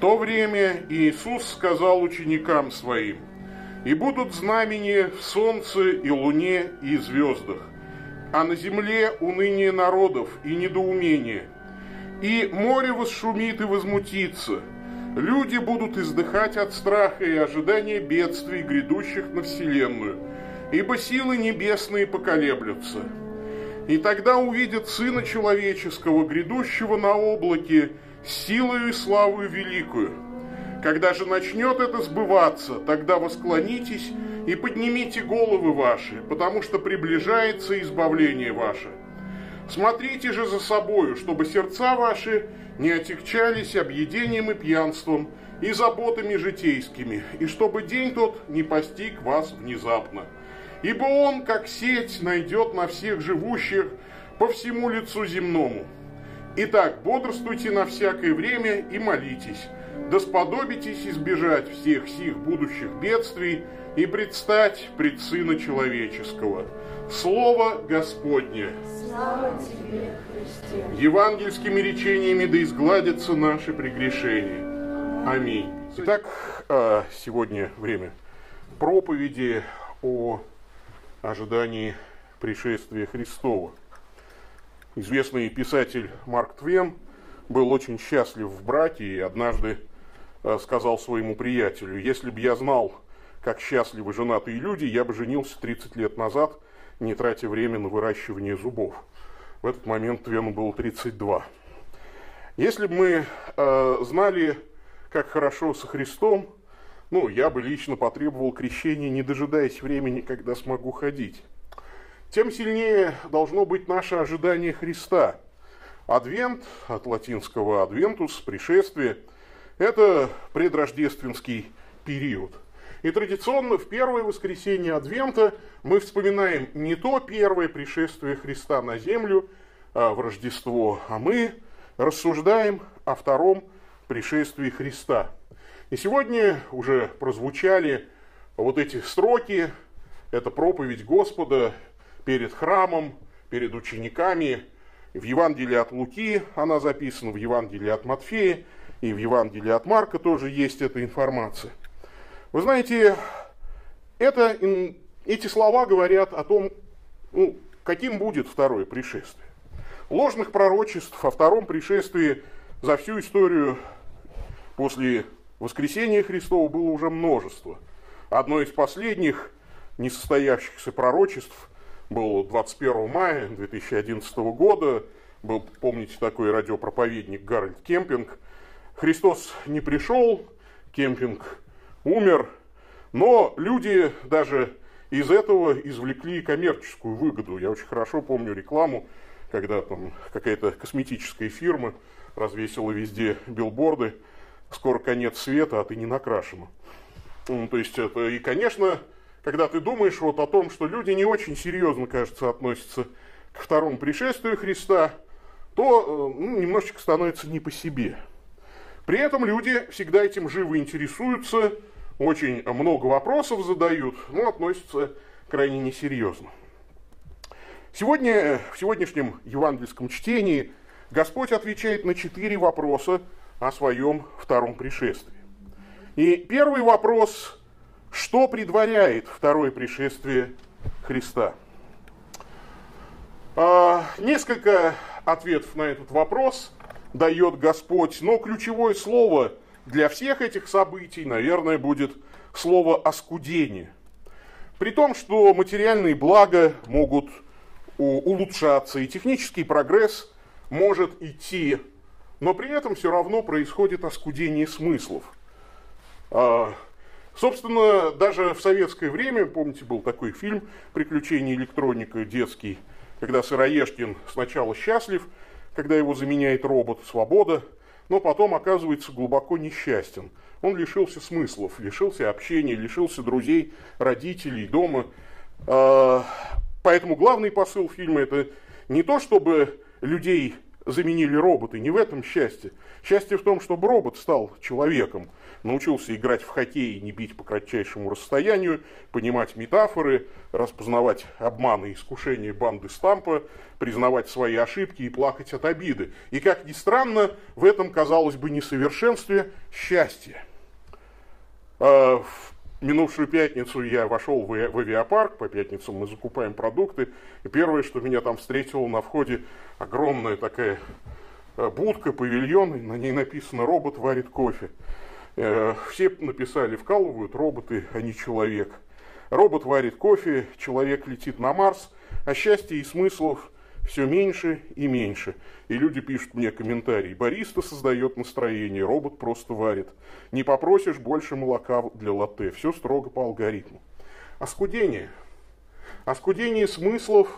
То время Иисус сказал ученикам своим, «И будут знамения в солнце и луне и звездах, а на земле уныние народов и недоумение. И море восшумит и возмутится, люди будут издыхать от страха и ожидания бедствий, грядущих на вселенную, ибо силы небесные поколеблются. И тогда увидят Сына Человеческого, грядущего на облаке, силою и славою великую. Когда же начнет это сбываться, тогда восклонитесь и поднимите головы ваши, потому что приближается избавление ваше. Смотрите же за собою, чтобы сердца ваши не отягчались объедением и пьянством, и заботами житейскими, и чтобы день тот не постиг вас внезапно. Ибо он, как сеть, найдет на всех живущих по всему лицу земному. Итак, бодрствуйте на всякое время и молитесь, да сподобитесь избежать всех сих будущих бедствий и предстать пред Сына Человеческого. Слово Господне. Слава Тебе, Христе. Евангельскими речениями да изгладятся наши прегрешения. Аминь. Итак, а, сегодня время проповеди о ожидании пришествия Христова. Известный писатель Марк Твен был очень счастлив в браке и однажды э, сказал своему приятелю, если бы я знал, как счастливы женатые люди, я бы женился 30 лет назад, не тратя время на выращивание зубов. В этот момент Твену было 32. Если бы мы э, знали, как хорошо со Христом, ну, я бы лично потребовал крещения, не дожидаясь времени, когда смогу ходить тем сильнее должно быть наше ожидание Христа. Адвент, от латинского адвентус, пришествие, это предрождественский период. И традиционно в первое воскресенье Адвента мы вспоминаем не то первое пришествие Христа на землю а в Рождество, а мы рассуждаем о втором пришествии Христа. И сегодня уже прозвучали вот эти строки, это проповедь Господа, перед храмом, перед учениками. В Евангелии от Луки она записана, в Евангелии от Матфея и в Евангелии от Марка тоже есть эта информация. Вы знаете, это, эти слова говорят о том, ну, каким будет второе пришествие. Ложных пророчеств о втором пришествии за всю историю после воскресения Христова было уже множество. Одно из последних несостоявшихся пророчеств был 21 мая 2011 года, был, помните, такой радиопроповедник Гарольд Кемпинг. Христос не пришел, Кемпинг умер, но люди даже из этого извлекли коммерческую выгоду. Я очень хорошо помню рекламу, когда там какая-то косметическая фирма развесила везде билборды «Скоро конец света, а ты не накрашена». Ну, то есть, это, и, конечно, когда ты думаешь вот о том, что люди не очень серьезно, кажется, относятся к второму пришествию Христа, то э, ну, немножечко становится не по себе. При этом люди всегда этим живо интересуются, очень много вопросов задают, но относятся крайне несерьезно. Сегодня, в сегодняшнем евангельском чтении Господь отвечает на четыре вопроса о своем втором пришествии. И первый вопрос что предваряет второе пришествие Христа? А, несколько ответов на этот вопрос дает Господь, но ключевое слово для всех этих событий, наверное, будет слово «оскудение». При том, что материальные блага могут улучшаться, и технический прогресс может идти, но при этом все равно происходит оскудение смыслов. Собственно, даже в советское время, помните, был такой фильм «Приключения электроника» детский, когда Сыроежкин сначала счастлив, когда его заменяет робот «Свобода», но потом оказывается глубоко несчастен. Он лишился смыслов, лишился общения, лишился друзей, родителей, дома. А, поэтому главный посыл фильма – это не то, чтобы людей заменили роботы. Не в этом счастье. Счастье в том, чтобы робот стал человеком, научился играть в хоккей и не бить по кратчайшему расстоянию, понимать метафоры, распознавать обманы и искушения банды Стампа, признавать свои ошибки и плакать от обиды. И, как ни странно, в этом, казалось бы, несовершенстве счастье. А, в минувшую пятницу я вошел в авиапарк, по пятницам мы закупаем продукты, и первое, что меня там встретило на входе, огромная такая будка, павильон, на ней написано «Робот варит кофе». Э, все написали «вкалывают роботы, а не человек». Робот варит кофе, человек летит на Марс, а счастья и смыслов все меньше и меньше. И люди пишут мне комментарии. Бариста создает настроение, робот просто варит. Не попросишь больше молока для латте. Все строго по алгоритму. Оскудение. Оскудение смыслов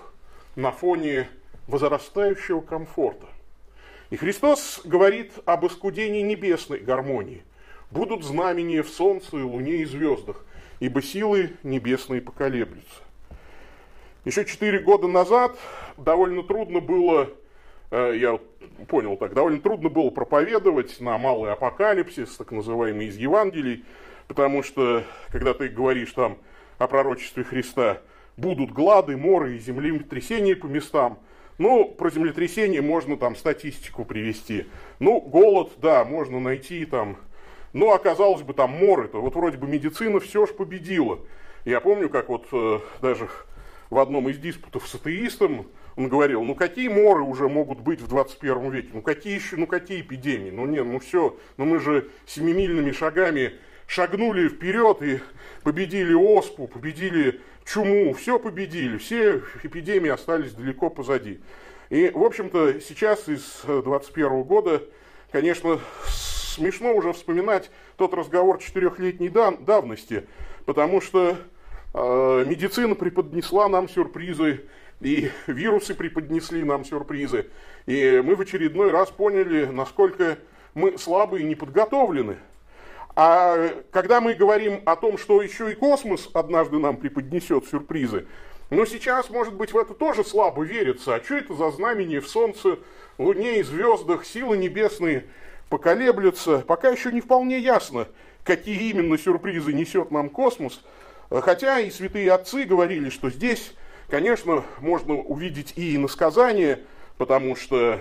на фоне возрастающего комфорта. И Христос говорит об оскудении небесной гармонии. Будут знамения в солнце, луне и звездах, ибо силы небесные поколеблются. Еще четыре года назад довольно трудно было, э, я понял так, довольно трудно было проповедовать на малый апокалипсис, так называемый из Евангелий, потому что, когда ты говоришь там о пророчестве Христа, будут глады, моры и землетрясения по местам, ну, про землетрясение можно там статистику привести. Ну, голод, да, можно найти там. Ну, оказалось бы, там моры-то. Вот вроде бы медицина все ж победила. Я помню, как вот э, даже в одном из диспутов с атеистом он говорил, ну какие моры уже могут быть в 21 веке, ну какие еще, ну какие эпидемии, ну нет, ну все, ну мы же семимильными шагами шагнули вперед и победили оспу, победили чуму, все победили, все эпидемии остались далеко позади. И, в общем-то, сейчас из 21 года, конечно, смешно уже вспоминать тот разговор четырехлетней давности, потому что э, медицина преподнесла нам сюрпризы, и вирусы преподнесли нам сюрпризы. И мы в очередной раз поняли, насколько мы слабы и неподготовлены. А когда мы говорим о том, что еще и космос однажды нам преподнесет сюрпризы, но сейчас, может быть, в это тоже слабо верится. А что это за знамение в Солнце, Луне и звездах, силы небесные поколеблются? Пока еще не вполне ясно, какие именно сюрпризы несет нам космос. Хотя и святые отцы говорили, что здесь Конечно, можно увидеть и иносказание, потому что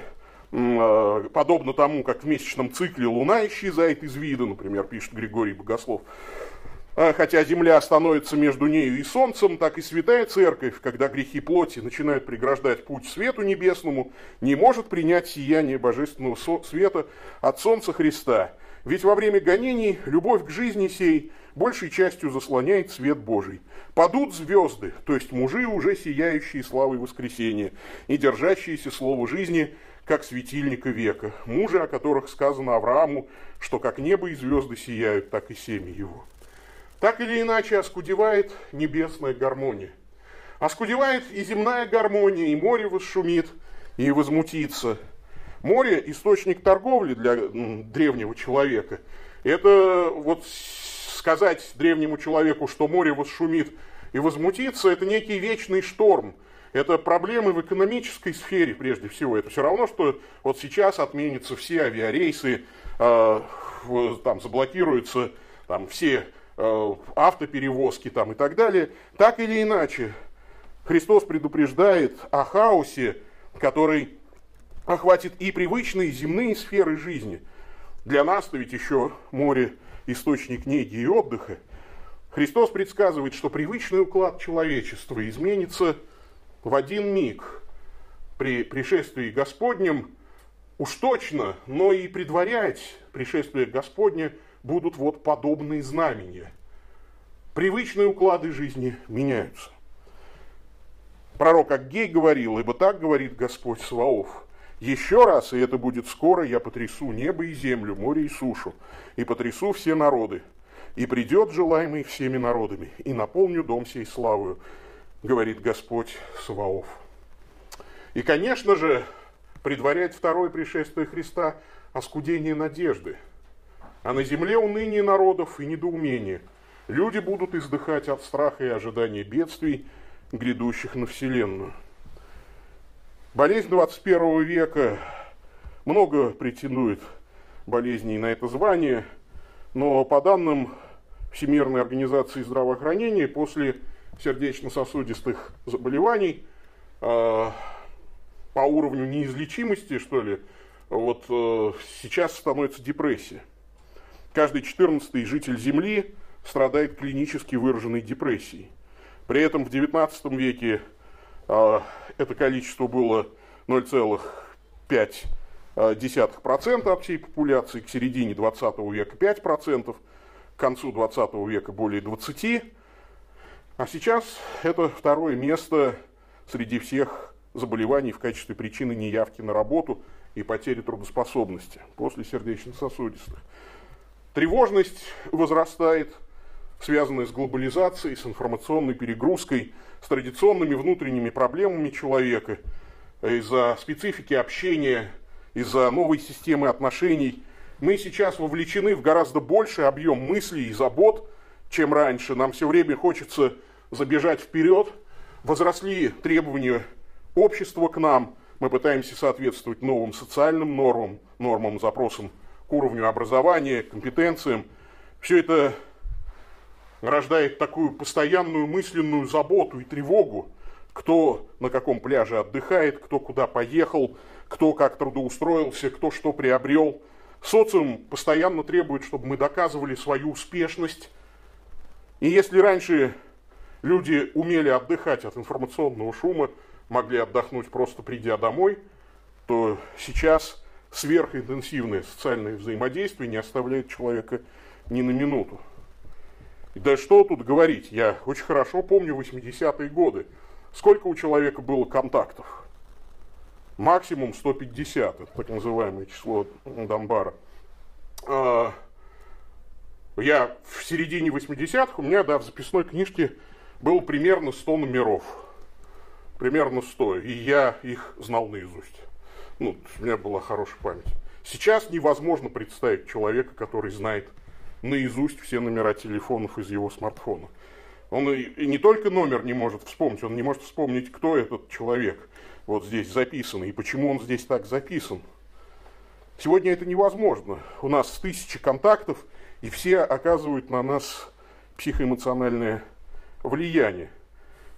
подобно тому, как в месячном цикле Луна исчезает из вида, например, пишет Григорий Богослов, а хотя Земля становится между нею и Солнцем, так и Святая Церковь, когда грехи плоти начинают преграждать путь свету небесному, не может принять сияние божественного света от Солнца Христа. Ведь во время гонений любовь к жизни сей большей частью заслоняет свет Божий. Падут звезды, то есть мужи, уже сияющие славой воскресения и держащиеся слово жизни, как светильника века, мужи, о которых сказано Аврааму, что как небо и звезды сияют, так и семя его. Так или иначе оскудевает небесная гармония. Оскудевает и земная гармония, и море восшумит, и возмутится. Море – источник торговли для древнего человека. Это вот сказать древнему человеку, что море восшумит и возмутится, это некий вечный шторм. Это проблемы в экономической сфере прежде всего. Это все равно, что вот сейчас отменятся все авиарейсы, э, там заблокируются там, все э, автоперевозки там, и так далее. Так или иначе, Христос предупреждает о хаосе, который охватит и привычные земные сферы жизни. Для нас-то ведь еще море источник неги и отдыха, Христос предсказывает, что привычный уклад человечества изменится в один миг при пришествии Господнем, уж точно, но и предварять пришествие Господне будут вот подобные знамения. Привычные уклады жизни меняются. Пророк Аггей говорил, ибо так говорит Господь Саваоф, еще раз, и это будет скоро, я потрясу небо и землю, море и сушу, и потрясу все народы, и придет желаемый всеми народами, и наполню дом сей славою, говорит Господь Саваоф. И, конечно же, предваряет второе пришествие Христа оскудение надежды, а на земле уныние народов и недоумение. Люди будут издыхать от страха и ожидания бедствий, грядущих на Вселенную. Болезнь 21 века Много претендует болезней на это звание, но по данным Всемирной организации здравоохранения, после сердечно-сосудистых заболеваний э, по уровню неизлечимости, что ли, вот э, сейчас становится депрессия. Каждый четырнадцатый житель Земли страдает клинически выраженной депрессией. При этом в XIX веке э, это количество было 0,5% от всей популяции, к середине 20 века 5%, к концу 20 века более 20%. А сейчас это второе место среди всех заболеваний в качестве причины неявки на работу и потери трудоспособности после сердечно-сосудистых. Тревожность возрастает, связанная с глобализацией, с информационной перегрузкой, с традиционными внутренними проблемами человека, из-за специфики общения, из-за новой системы отношений. Мы сейчас вовлечены в гораздо больший объем мыслей и забот, чем раньше. Нам все время хочется забежать вперед. Возросли требования общества к нам. Мы пытаемся соответствовать новым социальным нормам, нормам, запросам к уровню образования, компетенциям. Все это рождает такую постоянную мысленную заботу и тревогу, кто на каком пляже отдыхает, кто куда поехал, кто как трудоустроился, кто что приобрел. Социум постоянно требует, чтобы мы доказывали свою успешность. И если раньше люди умели отдыхать от информационного шума, могли отдохнуть просто придя домой, то сейчас сверхинтенсивное социальное взаимодействие не оставляет человека ни на минуту. И да что тут говорить, я очень хорошо помню 80-е годы. Сколько у человека было контактов? Максимум 150, это так называемое число Донбара. А, я в середине 80-х, у меня да, в записной книжке было примерно 100 номеров. Примерно 100. И я их знал наизусть. Ну, у меня была хорошая память. Сейчас невозможно представить человека, который знает наизусть все номера телефонов из его смартфона. Он и не только номер не может вспомнить, он не может вспомнить, кто этот человек вот здесь записан и почему он здесь так записан. Сегодня это невозможно. У нас тысячи контактов, и все оказывают на нас психоэмоциональное влияние.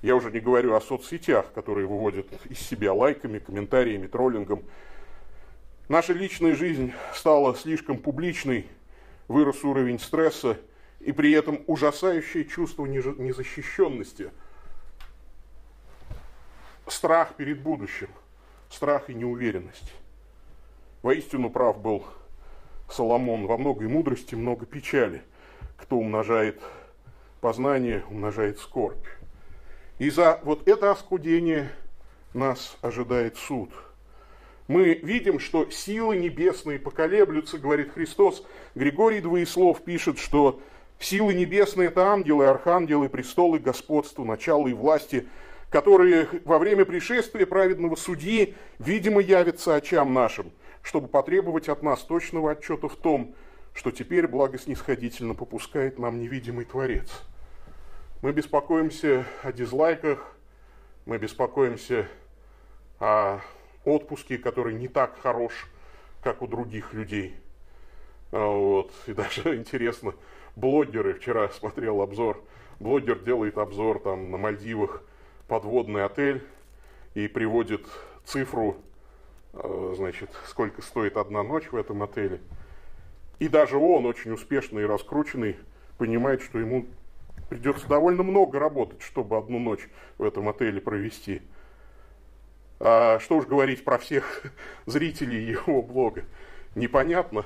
Я уже не говорю о соцсетях, которые выводят из себя лайками, комментариями, троллингом. Наша личная жизнь стала слишком публичной, вырос уровень стресса и при этом ужасающее чувство незащищенности, страх перед будущим, страх и неуверенность. Воистину прав был Соломон, во многой мудрости много печали, кто умножает познание, умножает скорбь. И за вот это оскудение нас ожидает суд – мы видим, что силы небесные поколеблются, говорит Христос. Григорий Двоеслов пишет, что силы небесные – это ангелы, архангелы, престолы, господства, начала и власти, которые во время пришествия праведного судьи, видимо, явятся очам нашим, чтобы потребовать от нас точного отчета в том, что теперь благоснисходительно попускает нам невидимый Творец. Мы беспокоимся о дизлайках, мы беспокоимся о отпуске, который не так хорош, как у других людей. А, вот. И даже интересно, блогеры, вчера смотрел обзор, блогер делает обзор там на Мальдивах, подводный отель, и приводит цифру, а, значит, сколько стоит одна ночь в этом отеле. И даже он, очень успешный и раскрученный, понимает, что ему придется довольно много работать, чтобы одну ночь в этом отеле провести. А что уж говорить про всех зрителей его блога. Непонятно.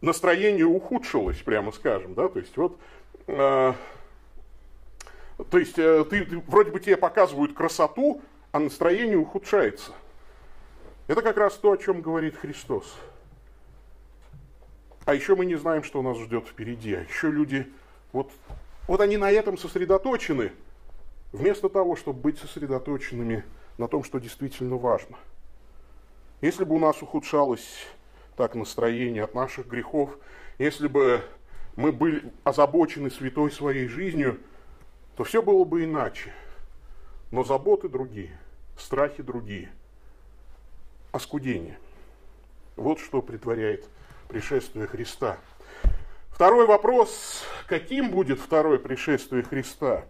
Настроение ухудшилось, прямо скажем, да, то есть вот, э, то есть э, ты, ты, вроде бы тебе показывают красоту, а настроение ухудшается. Это как раз то, о чем говорит Христос. А еще мы не знаем, что нас ждет впереди. А еще люди, вот, вот они на этом сосредоточены, вместо того, чтобы быть сосредоточенными на том, что действительно важно. Если бы у нас ухудшалось так настроение от наших грехов, если бы мы были озабочены святой своей жизнью, то все было бы иначе. Но заботы другие, страхи другие, оскудение. Вот что предваряет пришествие Христа. Второй вопрос, каким будет второе пришествие Христа?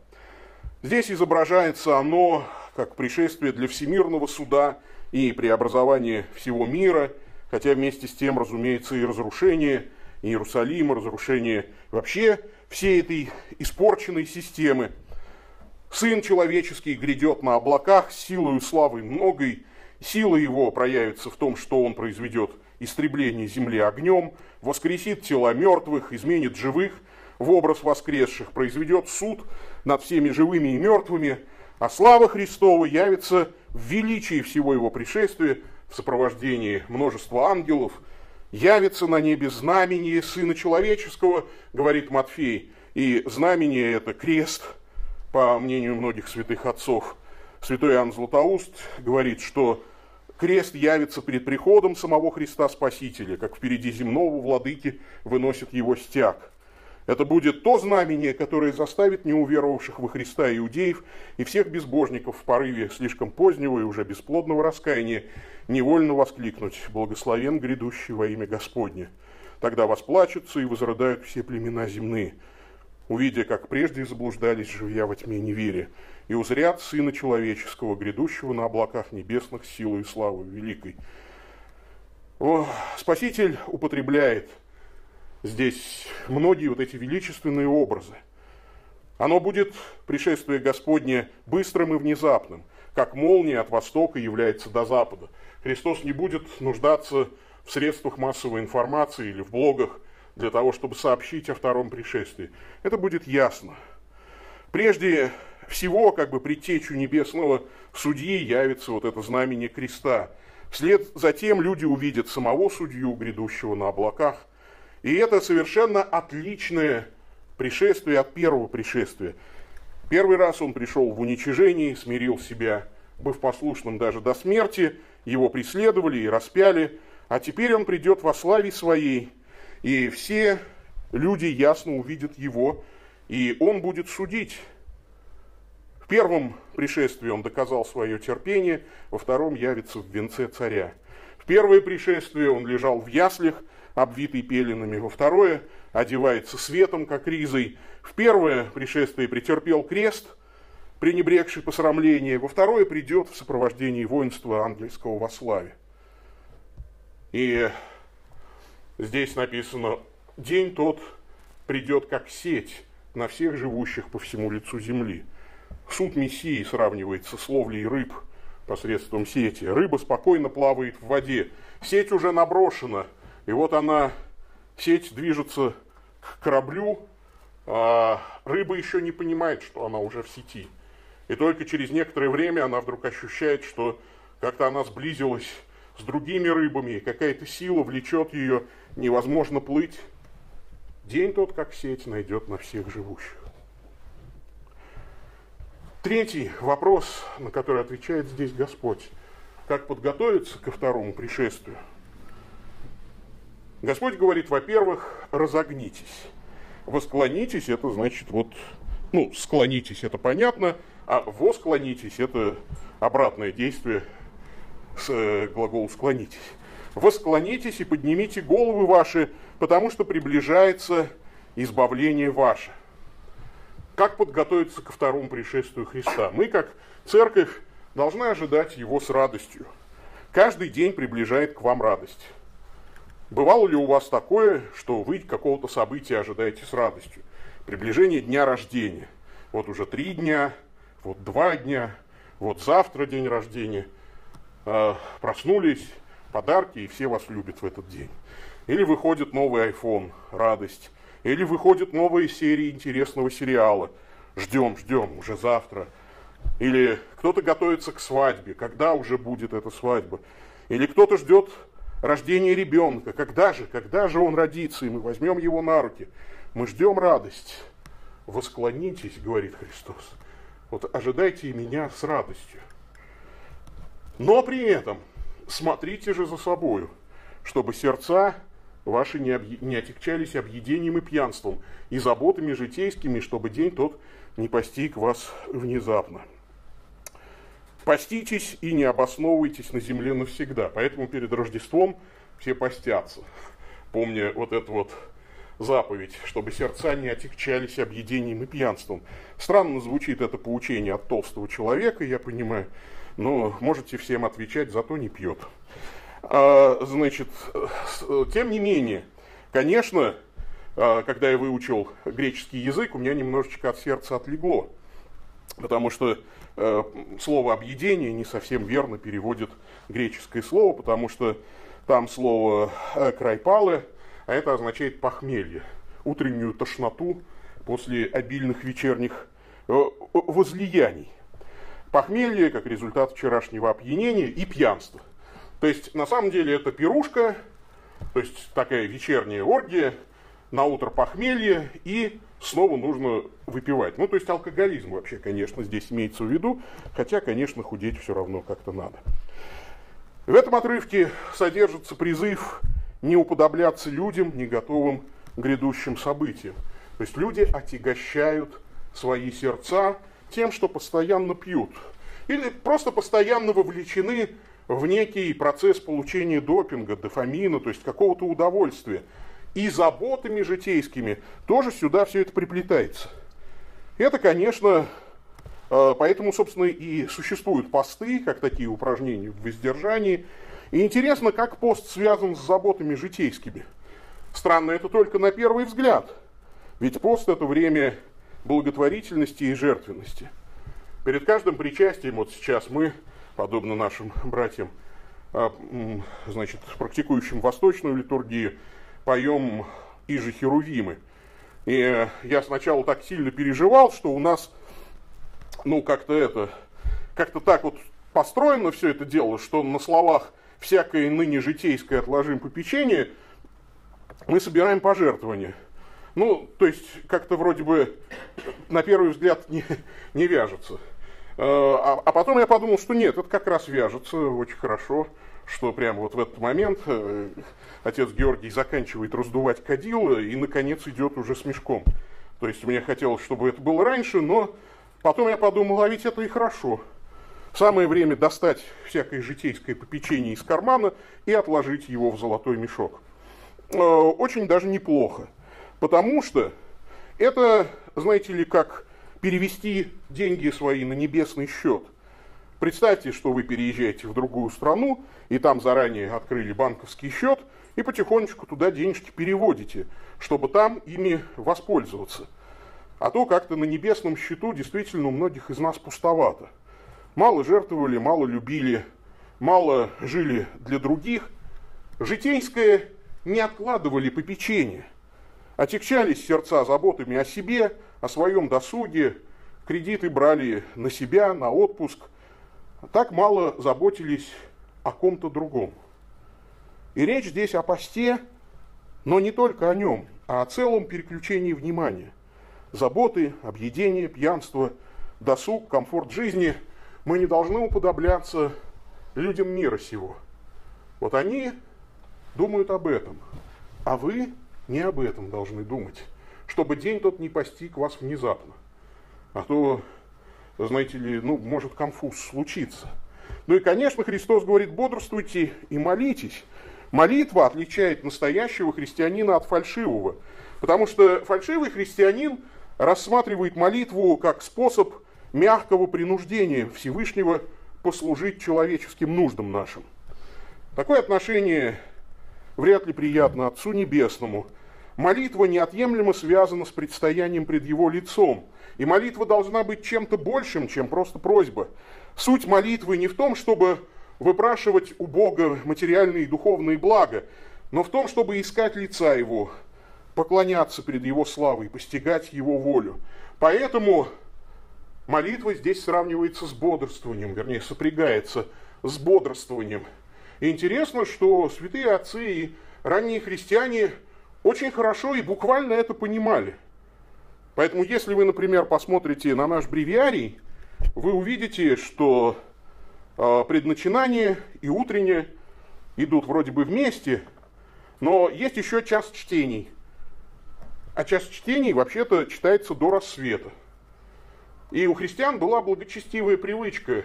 Здесь изображается оно как пришествие для всемирного суда и преобразования всего мира, хотя вместе с тем, разумеется, и разрушение Иерусалима, разрушение вообще всей этой испорченной системы. Сын человеческий грядет на облаках силою славы многой, сила его проявится в том, что он произведет истребление земли огнем, воскресит тела мертвых, изменит живых в образ воскресших, произведет суд над всеми живыми и мертвыми, а слава Христова явится в величии всего его пришествия, в сопровождении множества ангелов, явится на небе знамение Сына Человеческого, говорит Матфей, и знамение это крест, по мнению многих святых отцов. Святой Иоанн Златоуст говорит, что Крест явится перед приходом самого Христа Спасителя, как впереди земного владыки выносит его стяг. Это будет то знамение, которое заставит неуверовавших во Христа иудеев и всех безбожников в порыве слишком позднего и уже бесплодного раскаяния невольно воскликнуть «Благословен грядущий во имя Господне». Тогда восплачутся и возрыдают все племена земные, увидя, как прежде заблуждались живя во тьме неверия и узрят Сына Человеческого, грядущего на облаках небесных силой и славой великой. О, Спаситель употребляет здесь многие вот эти величественные образы. Оно будет, пришествие Господне, быстрым и внезапным, как молния от востока является до запада. Христос не будет нуждаться в средствах массовой информации или в блогах для того, чтобы сообщить о втором пришествии. Это будет ясно. Прежде всего, как бы предтечу небесного судьи явится вот это знамение креста. Вслед за тем люди увидят самого судью, грядущего на облаках. И это совершенно отличное пришествие от первого пришествия. Первый раз он пришел в уничижении, смирил себя, быв послушным даже до смерти, его преследовали и распяли, а теперь он придет во славе своей, и все люди ясно увидят его, и он будет судить в первом пришествии он доказал свое терпение, во втором явится в венце царя. В первое пришествие он лежал в яслях, обвитый пеленами, во второе одевается светом, как ризой. В первое пришествие претерпел крест, пренебрегший посрамление, во второе придет в сопровождении воинства ангельского во славе. И здесь написано, день тот придет как сеть на всех живущих по всему лицу земли. Суд Мессии сравнивается с ловлей рыб посредством сети. Рыба спокойно плавает в воде. Сеть уже наброшена, и вот она, сеть движется к кораблю, а рыба еще не понимает, что она уже в сети. И только через некоторое время она вдруг ощущает, что как-то она сблизилась с другими рыбами, какая-то сила влечет ее, невозможно плыть. День тот, как сеть, найдет на всех живущих. Третий вопрос, на который отвечает здесь Господь. Как подготовиться ко второму пришествию? Господь говорит, во-первых, разогнитесь. Восклонитесь, это значит вот, ну, склонитесь, это понятно, а восклонитесь, это обратное действие с э, глагола склонитесь. Восклонитесь и поднимите головы ваши, потому что приближается избавление ваше – как подготовиться ко второму пришествию Христа? Мы, как церковь, должны ожидать его с радостью. Каждый день приближает к вам радость. Бывало ли у вас такое, что вы какого-то события ожидаете с радостью? Приближение дня рождения. Вот уже три дня, вот два дня, вот завтра день рождения. Э, проснулись, подарки, и все вас любят в этот день. Или выходит новый iPhone, радость. Или выходит новая серия интересного сериала. Ждем, ждем, уже завтра. Или кто-то готовится к свадьбе, когда уже будет эта свадьба. Или кто-то ждет рождения ребенка, когда же, когда же он родится, и мы возьмем его на руки. Мы ждем радость. Восклонитесь, говорит Христос. Вот ожидайте меня с радостью. Но при этом смотрите же за собою, чтобы сердца ваши не, объ... не отягчались объедением и пьянством, и заботами житейскими, чтобы день тот не постиг вас внезапно. Поститесь и не обосновывайтесь на земле навсегда. Поэтому перед Рождеством все постятся, помня вот эту вот заповедь, чтобы сердца не отягчались объедением и пьянством. Странно звучит это поучение от толстого человека, я понимаю, но можете всем отвечать, зато не пьет. А, значит, тем не менее, конечно, а, когда я выучил греческий язык, у меня немножечко от сердца отлегло. Потому что э, слово объедение не совсем верно переводит греческое слово, потому что там слово э, крайпалы, а это означает похмелье, утреннюю тошноту после обильных вечерних э, возлияний. Похмелье как результат вчерашнего опьянения и пьянства. То есть на самом деле это пирушка, то есть такая вечерняя оргия, на утро похмелье и снова нужно выпивать. Ну, то есть алкоголизм вообще, конечно, здесь имеется в виду, хотя, конечно, худеть все равно как-то надо. В этом отрывке содержится призыв не уподобляться людям, не готовым к грядущим событиям. То есть люди отягощают свои сердца тем, что постоянно пьют. Или просто постоянно вовлечены в некий процесс получения допинга, дофамина, то есть какого-то удовольствия – и заботами житейскими тоже сюда все это приплетается. Это, конечно, э, поэтому, собственно, и существуют посты, как такие упражнения в воздержании. И интересно, как пост связан с заботами житейскими. Странно это только на первый взгляд. Ведь пост – это время благотворительности и жертвенности. Перед каждым причастием, вот сейчас мы, подобно нашим братьям, э, значит, практикующим восточную литургию, поем «И же Херувимы». И я сначала так сильно переживал, что у нас, ну, как-то это, как-то так вот построено все это дело, что на словах всякое ныне житейское отложим попечение, мы собираем пожертвования. Ну, то есть, как-то вроде бы на первый взгляд не, не вяжется. А, а потом я подумал, что нет, это как раз вяжется очень хорошо что прямо вот в этот момент э, отец Георгий заканчивает раздувать кадил и, наконец, идет уже с мешком. То есть мне хотелось, чтобы это было раньше, но потом я подумал, а ведь это и хорошо. Самое время достать всякое житейское попечение из кармана и отложить его в золотой мешок. Э, очень даже неплохо, потому что это, знаете ли, как перевести деньги свои на небесный счет. Представьте, что вы переезжаете в другую страну, и там заранее открыли банковский счет, и потихонечку туда денежки переводите, чтобы там ими воспользоваться. А то как-то на небесном счету действительно у многих из нас пустовато. Мало жертвовали, мало любили, мало жили для других. Житейское не откладывали попечение. Отягчались сердца заботами о себе, о своем досуге, кредиты брали на себя, на отпуск – так мало заботились о ком-то другом. И речь здесь о посте, но не только о нем, а о целом переключении внимания. Заботы, объедение, пьянство, досуг, комфорт жизни мы не должны уподобляться людям мира сего. Вот они думают об этом, а вы не об этом должны думать, чтобы день тот не постиг вас внезапно. А то знаете ли, ну, может конфуз случиться. Ну и, конечно, Христос говорит, бодрствуйте и молитесь. Молитва отличает настоящего христианина от фальшивого, потому что фальшивый христианин рассматривает молитву как способ мягкого принуждения Всевышнего послужить человеческим нуждам нашим. Такое отношение вряд ли приятно Отцу Небесному. Молитва неотъемлемо связана с предстоянием пред Его лицом – и молитва должна быть чем-то большим, чем просто просьба. Суть молитвы не в том, чтобы выпрашивать у Бога материальные и духовные блага, но в том, чтобы искать лица Его, поклоняться перед Его славой, постигать Его волю. Поэтому молитва здесь сравнивается с бодрствованием, вернее, сопрягается с бодрствованием. И интересно, что святые отцы и ранние христиане очень хорошо и буквально это понимали. Поэтому, если вы, например, посмотрите на наш бревиарий, вы увидите, что э, предначинание и утреннее идут вроде бы вместе, но есть еще час чтений. А час чтений вообще-то читается до рассвета. И у христиан была благочестивая привычка,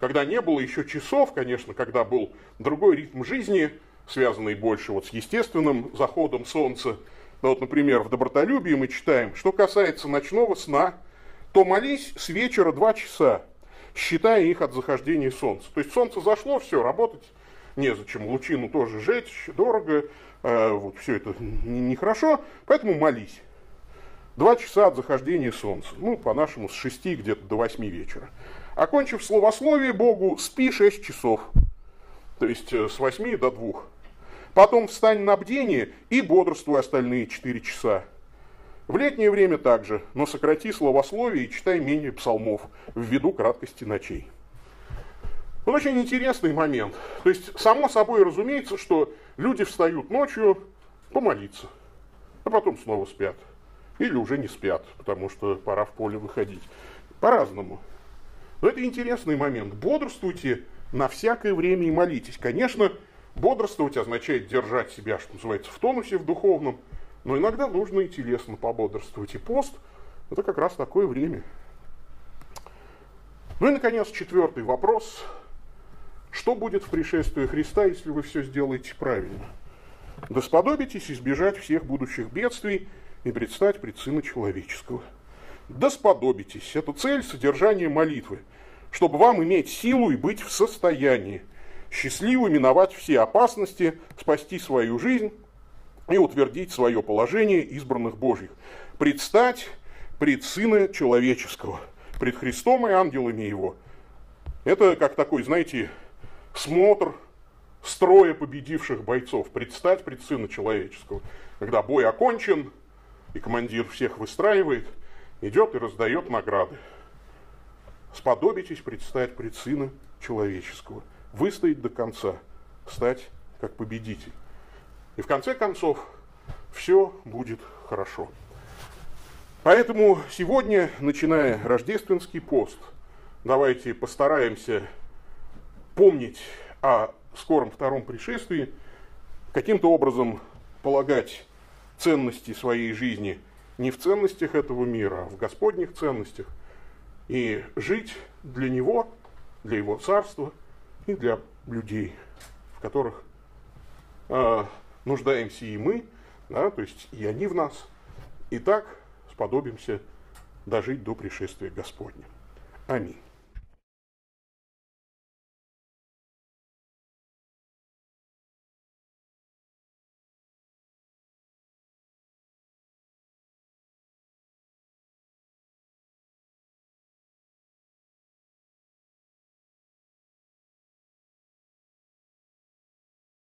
когда не было еще часов, конечно, когда был другой ритм жизни, связанные больше вот с естественным заходом солнца. Ну, вот, например, в «Добротолюбии» мы читаем, что касается ночного сна, то молись с вечера два часа, считая их от захождения солнца. То есть солнце зашло, все, работать незачем, лучину тоже жечь, дорого, э, вот все это нехорошо, поэтому молись. Два часа от захождения солнца, ну, по-нашему, с шести где-то до восьми вечера. Окончив словословие Богу, спи шесть часов, то есть э, с восьми до двух. Потом встань на бдение и бодрствуй остальные четыре часа. В летнее время также, но сократи словословие и читай менее псалмов ввиду краткости ночей. Вот очень интересный момент. То есть, само собой разумеется, что люди встают ночью помолиться, а потом снова спят. Или уже не спят, потому что пора в поле выходить. По-разному. Но это интересный момент. Бодрствуйте на всякое время и молитесь. Конечно, бодрствовать означает держать себя, что называется, в тонусе в духовном, но иногда нужно и телесно пободрствовать. И пост – это как раз такое время. Ну и, наконец, четвертый вопрос – что будет в пришествии Христа, если вы все сделаете правильно? Да сподобитесь избежать всех будущих бедствий и предстать пред Сына Человеческого. Да сподобитесь. Это цель содержания молитвы, чтобы вам иметь силу и быть в состоянии счастливо миновать все опасности, спасти свою жизнь и утвердить свое положение избранных Божьих. Предстать пред Сына Человеческого, пред Христом и ангелами Его. Это как такой, знаете, смотр строя победивших бойцов, предстать пред Сына Человеческого. Когда бой окончен, и командир всех выстраивает, идет и раздает награды. Сподобитесь предстать пред Сына Человеческого, выстоять до конца, стать как победитель. И в конце концов, все будет хорошо. Поэтому сегодня, начиная рождественский пост, давайте постараемся помнить о скором втором пришествии, каким-то образом полагать ценности своей жизни не в ценностях этого мира, а в Господних ценностях, и жить для Него, для Его Царства и для людей, в которых э, нуждаемся и мы, да, то есть и они в нас, и так сподобимся дожить до пришествия Господня. Аминь.